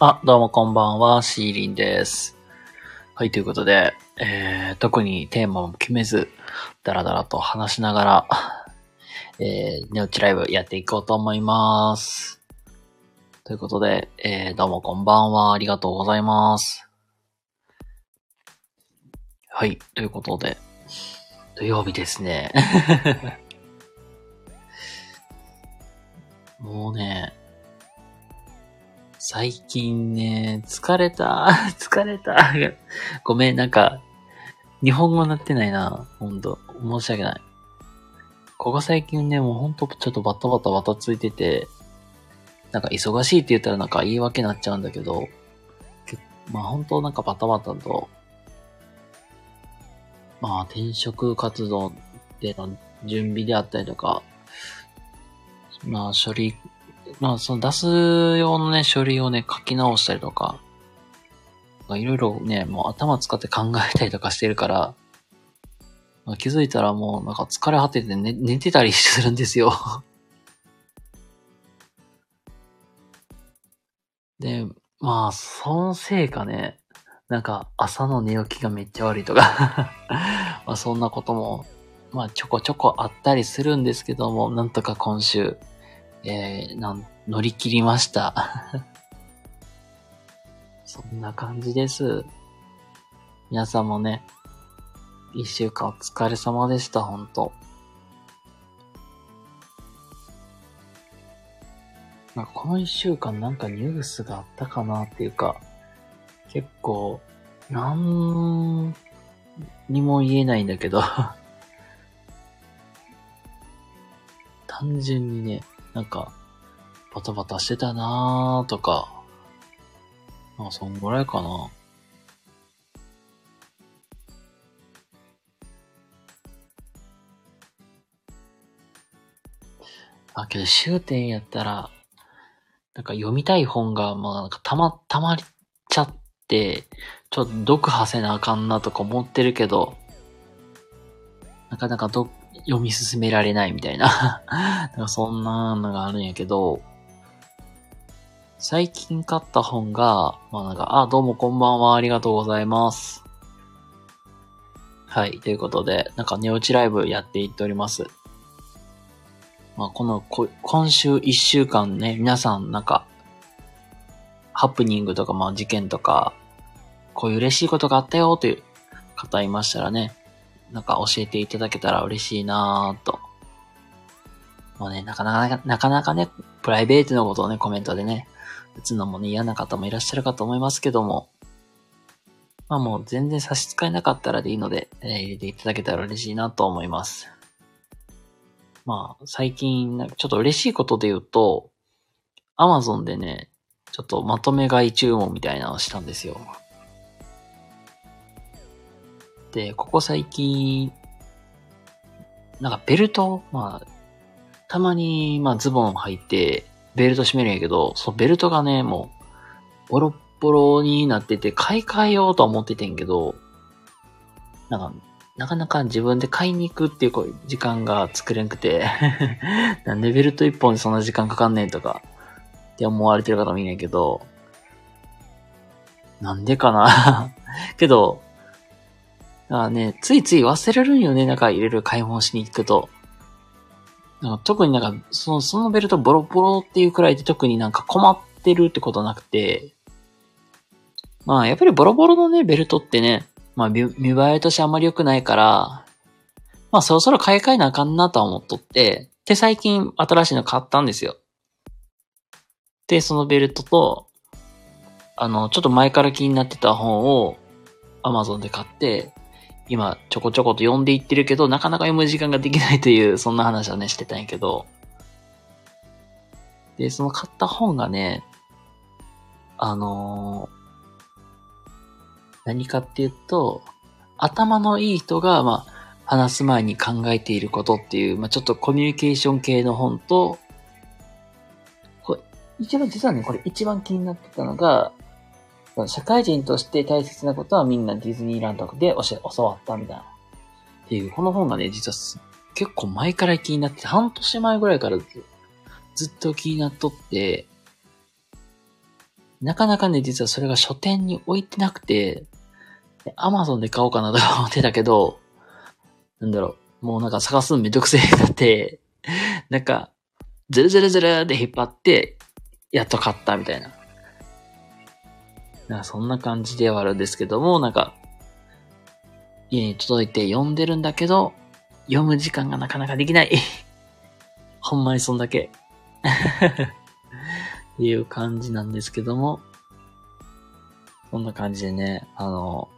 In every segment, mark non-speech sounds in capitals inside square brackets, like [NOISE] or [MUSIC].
あ、どうもこんばんは、シーリンです。はい、ということで、えー、特にテーマも決めず、だらだらと話しながら、えー、ネオチライブやっていこうと思います。ということで、えー、どうもこんばんは、ありがとうございます。はい、ということで、土曜日ですね。[LAUGHS] もうね、最近ね、疲れた、[LAUGHS] 疲れた。[LAUGHS] ごめん、なんか、日本語になってないな。ほんと、申し訳ない。ここ最近ね、もうほんとちょっとバタバタバタついてて、なんか忙しいって言ったらなんか言い訳になっちゃうんだけど、まあ本当なんかバタバタと、まあ転職活動での準備であったりとか、まあ処理、まあその出す用のね、書類をね、書き直したりとか、いろいろね、もう頭使って考えたりとかしてるから、まあ気づいたらもうなんか疲れ果てて寝寝てたりするんですよ。[LAUGHS] で、まあ、そのせいかね、なんか朝の寝起きがめっちゃ悪いとか、[LAUGHS] まあそんなことも、まあちょこちょこあったりするんですけども、なんとか今週、えー、なん、乗り切りました。[LAUGHS] そんな感じです。皆さんもね、一週間お疲れ様でした、ほんと。なんかこの一週間なんかニュースがあったかなっていうか、結構、なんにも言えないんだけど、[LAUGHS] 単純にね、なんか、バタバタしてたなーとか、まあ、そんぐらいかな。あ、けど終点やったら、なんか読みたい本が、まあなんかたま、たまっちゃって、ちょっと読破せなあかんなとか思ってるけど、なかなかど読み進められないみたいな。[LAUGHS] なんかそんなのがあるんやけど、最近買った本が、まあなんか、あ、どうもこんばんは、ありがとうございます。はい、ということで、なんか寝落ちライブやっていっております。まあこのこ、今週一週間ね、皆さんなんか、ハプニングとか、まあ事件とか、こういう嬉しいことがあったよという方いましたらね、なんか教えていただけたら嬉しいなぁと。もうね、なかなか、なかなかね、プライベートのことをね、コメントでね、打つのもね、嫌な方もいらっしゃるかと思いますけども、まあもう全然差し支えなかったらでいいので、えー入れていただけたら嬉しいなと思います。まあ、最近、ちょっと嬉しいことで言うと、アマゾンでね、ちょっとまとめ買い注文みたいなのをしたんですよ。で、ここ最近、なんかベルトまあ、たまに、まあズボン履いて、ベルト締めるんやけど、そのベルトがね、もう、ボロッボロになってて、買い替えようとは思っててんけど、なんか、なかなか自分で買いに行くっていう時間が作れんくて、[LAUGHS] なんでベルト一本にそんな時間かかんねんとか、って思われてる方もいるんけど、なんでかな。[LAUGHS] けど、あね、ついつい忘れるんよね、なんかいろいろ買い物しに行くと。なんか特になんか、その、そのベルトボロボロっていうくらいで特になんか困ってるってことなくて、まあやっぱりボロボロのね、ベルトってね、まあ見見栄えとしてあんまり良くないから、まあそろそろ買い替えなあかんなとは思っとって、で最近新しいの買ったんですよ。で、そのベルトと、あの、ちょっと前から気になってた本を Amazon で買って、今ちょこちょこと読んでいってるけど、なかなか読む時間ができないという、そんな話はね、してたんやけど、で、その買った本がね、あのー何かっていうと、頭のいい人が、まあ、話す前に考えていることっていう、まあ、ちょっとコミュニケーション系の本と、これ、一番、実はね、これ一番気になってたのが、社会人として大切なことはみんなディズニーランドで教、わったみたいな。っていう、この本がね、実は結構前から気になって、半年前ぐらいからずっと気になっとって、なかなかね、実はそれが書店に置いてなくて、アマゾンで買おうかなと思ってたけど、なんだろう、もうなんか探すのめんどくせえになって、なんか、ずるずるずるで引っ張って、やっと買ったみたいな。なんかそんな感じではあるんですけども、なんか、家に届いて読んでるんだけど、読む時間がなかなかできない。[LAUGHS] ほんまにそんだけ。っ [LAUGHS] ていう感じなんですけども、こんな感じでね、あの、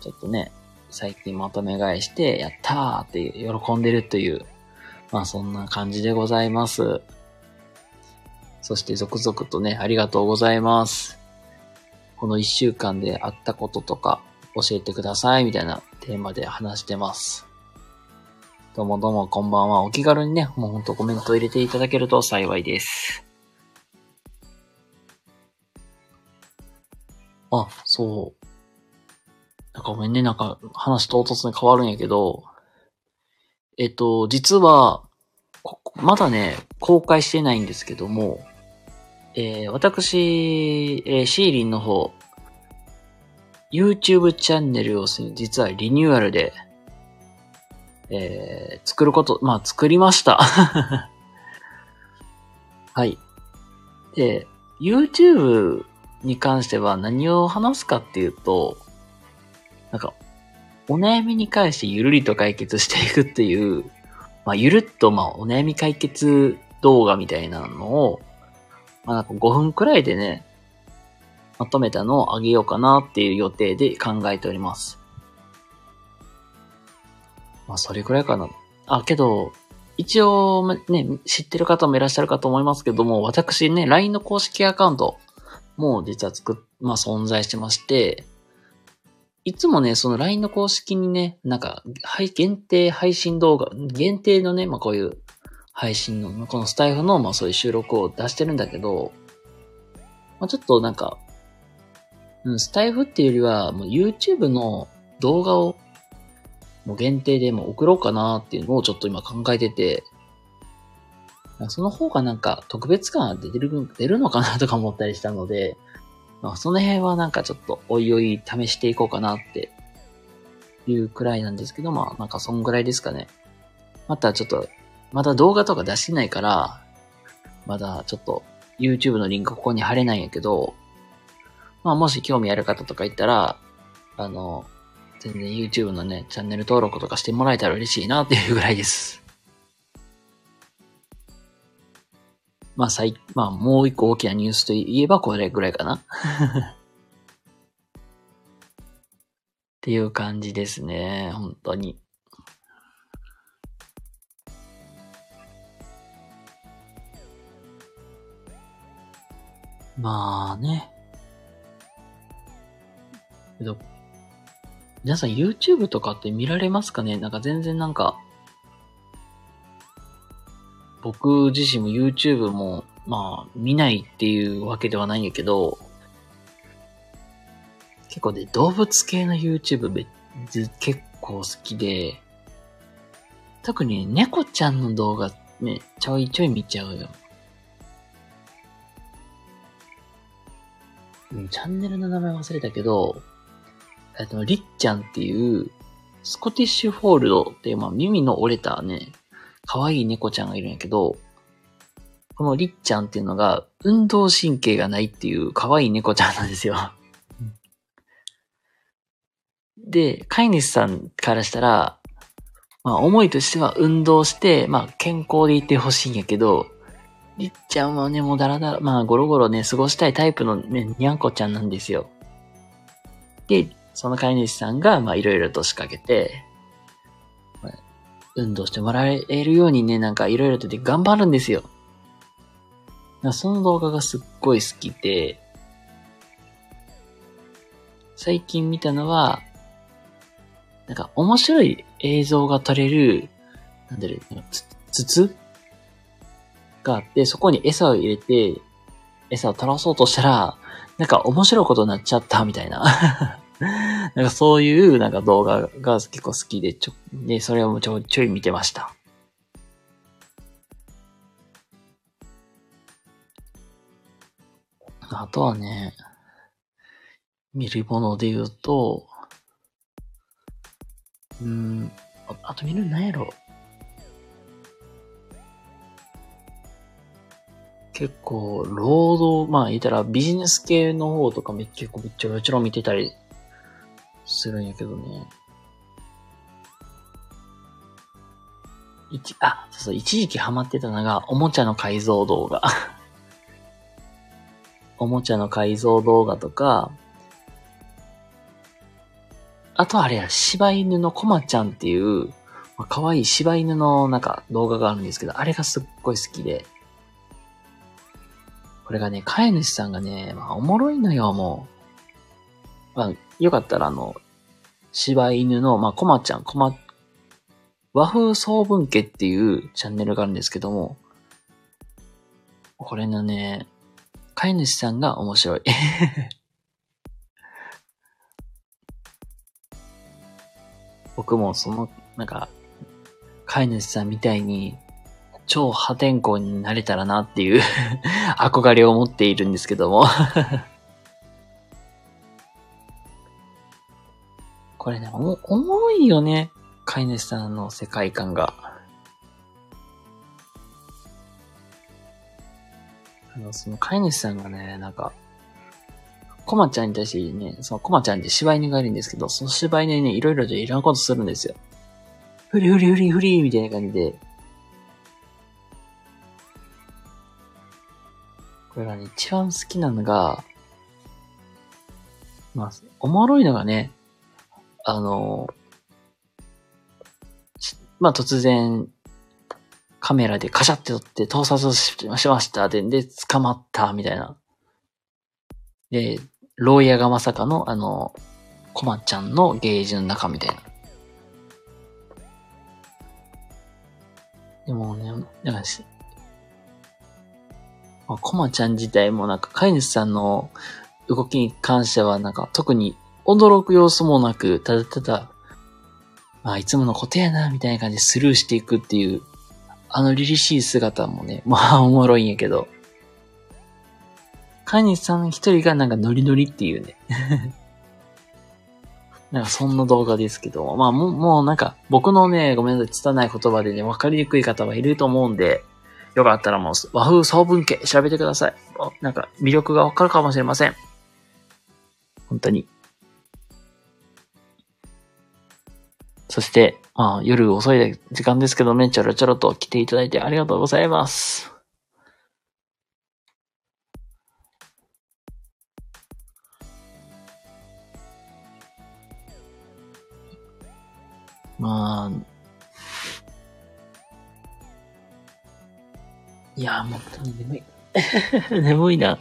ちょっとね、最近まとめ買いして、やったーって喜んでるという、まあそんな感じでございます。そして続々とね、ありがとうございます。この一週間であったこととか教えてくださいみたいなテーマで話してます。どうもどうもこんばんは。お気軽にね、もうほんとコメントを入れていただけると幸いです。あ、そう。なんかごめんね、なんか話唐突に変わるんやけど、えっと、実は、まだね、公開してないんですけども、えー、私、えー、シーリンの方、YouTube チャンネルを実はリニューアルで、えー、作ること、まあ、作りました。[LAUGHS] はい。で、YouTube に関しては何を話すかっていうと、なんか、お悩みに関してゆるりと解決していくっていう、まあ、ゆるっと、まあ、お悩み解決動画みたいなのを、まあ、なんか5分くらいでね、まとめたのをあげようかなっていう予定で考えております。まあ、それくらいかな。あ、けど、一応、ね、知ってる方もいらっしゃるかと思いますけども、私ね、LINE の公式アカウントも実は作っ、まあ、存在してまして、いつもね、その LINE の公式にね、なんか、はい、限定配信動画、限定のね、まあこういう配信の、このスタイフの、まあそういう収録を出してるんだけど、まあちょっとなんか、うん、スタイフっていうよりは、もう YouTube の動画を、もう限定でも送ろうかなっていうのをちょっと今考えてて、その方がなんか特別感が出る、出るのかなとか思ったりしたので、まあ、その辺はなんかちょっとおいおい試していこうかなっていうくらいなんですけど、まあなんかそんぐらいですかね。またちょっと、まだ動画とか出してないから、まだちょっと YouTube のリンクここに貼れないんやけど、まあもし興味ある方とかいたら、あの、全然 YouTube のね、チャンネル登録とかしてもらえたら嬉しいなっていうぐらいです。まあ、最、まあ、もう一個大きなニュースといえばこれぐらいかな。[LAUGHS] っていう感じですね。本当に。まあね。けど、皆さん YouTube とかって見られますかね？なんか全然なんか、僕自身も YouTube も、まあ、見ないっていうわけではないんやけど、結構ね、動物系の YouTube め結構好きで、特に猫ちゃんの動画ね、ちょいちょい見ちゃうよ。チャンネルの名前忘れたけど、えっと、りっちゃんっていう、スコティッシュフォールドっていう、まあ耳の折れたね、可愛い猫ちゃんがいるんやけど、このりっちゃんっていうのが、運動神経がないっていう可愛い猫ちゃんなんですよ。で、飼い主さんからしたら、まあ思いとしては運動して、まあ健康でいてほしいんやけど、りっちゃんはね、もうだらだら、まあゴロゴロね、過ごしたいタイプのね、にゃんこちゃんなんですよ。で、その飼い主さんが、まあいろいろと仕掛けて、運動してもらえるようにね、なんかいろいろとで頑張るんですよ。その動画がすっごい好きで、最近見たのは、なんか面白い映像が撮れる、なんだろう、筒があって、そこに餌を入れて、餌を取らそうとしたら、なんか面白いことになっちゃったみたいな [LAUGHS] なんかそういうなんか動画が結構好きで、ちょ、で、それをちょちょい見てました。あとはね、見るもので言うと、うん、ああと見るなんやろ？結構、労働、まあ言ったらビジネス系の方とかめ結構めっちゃもちろん見てたりするんやけどね。一、あ、そうそう、一時期ハマってたのが、おもちゃの改造動画。[LAUGHS] おもちゃの改造動画とか、あとあれや、柴犬のコマちゃんっていう、まあ、可愛い柴犬のなんか動画があるんですけど、あれがすっごい好きで。これがね、飼い主さんがね、まあ、おもろいのよ、もう。まあ、よかったらあの、柴犬の、まあ、コマちゃん、コマ、和風総文家っていうチャンネルがあるんですけども、これのね、飼い主さんが面白い。[LAUGHS] 僕もその、なんか、飼い主さんみたいに、超破天荒になれたらなっていう [LAUGHS] 憧れを持っているんですけども [LAUGHS] これね、お、おもろいよね。飼い主さんの世界観が。あの、その飼い主さんがね、なんか、コマちゃんに対してね、そのコマちゃんって柴犬がいるんですけど、その柴犬にね、いろいろといらんことするんですよ。フリフリフリフリみたいな感じで。これがね、一番好きなのが、まあ、おもろいのがね、あの、まあ突然、カメラでカシャって撮って盗撮しましたで、で、捕まったみたいな。で、牢屋がまさかの、あの、コマちゃんのゲージの中みたいな。でもね、なんかし、まあ、コマちゃん自体もなんか飼い主さんの動きに関してはなんか特に驚く様子もなく、ただただ、まあいつものことやな、みたいな感じでスルーしていくっていう、あの凛々しい姿もね、[LAUGHS] まあおもろいんやけど、飼い主さん一人がなんかノリノリっていうね。[LAUGHS] なんかそんな動画ですけど、まあもう、もうなんか僕のね、ごめんなさい、拙い言葉でね、わかりにくい方はいると思うんで、よかったらもう和風総文家調べてください。なんか魅力がわかるかもしれません。本当に。そして、まあ夜遅い時間ですけどね、ちょろちょろと来ていただいてありがとうございます。まあ、いやー、本当に眠い。[LAUGHS] 眠いな。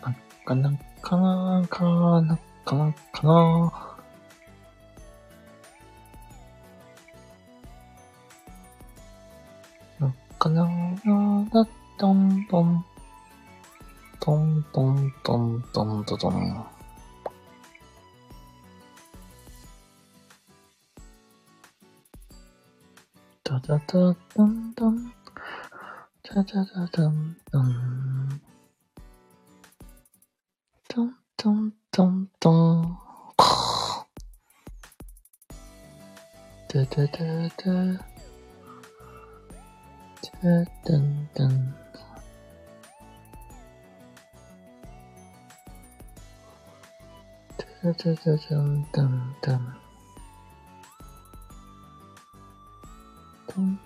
なかな、かな、かな、かな、かな。かなだ、どんどん、どんどんどんどんどん。トン。タタタタンタン。タタタタンタン。トントントントン。タタうん。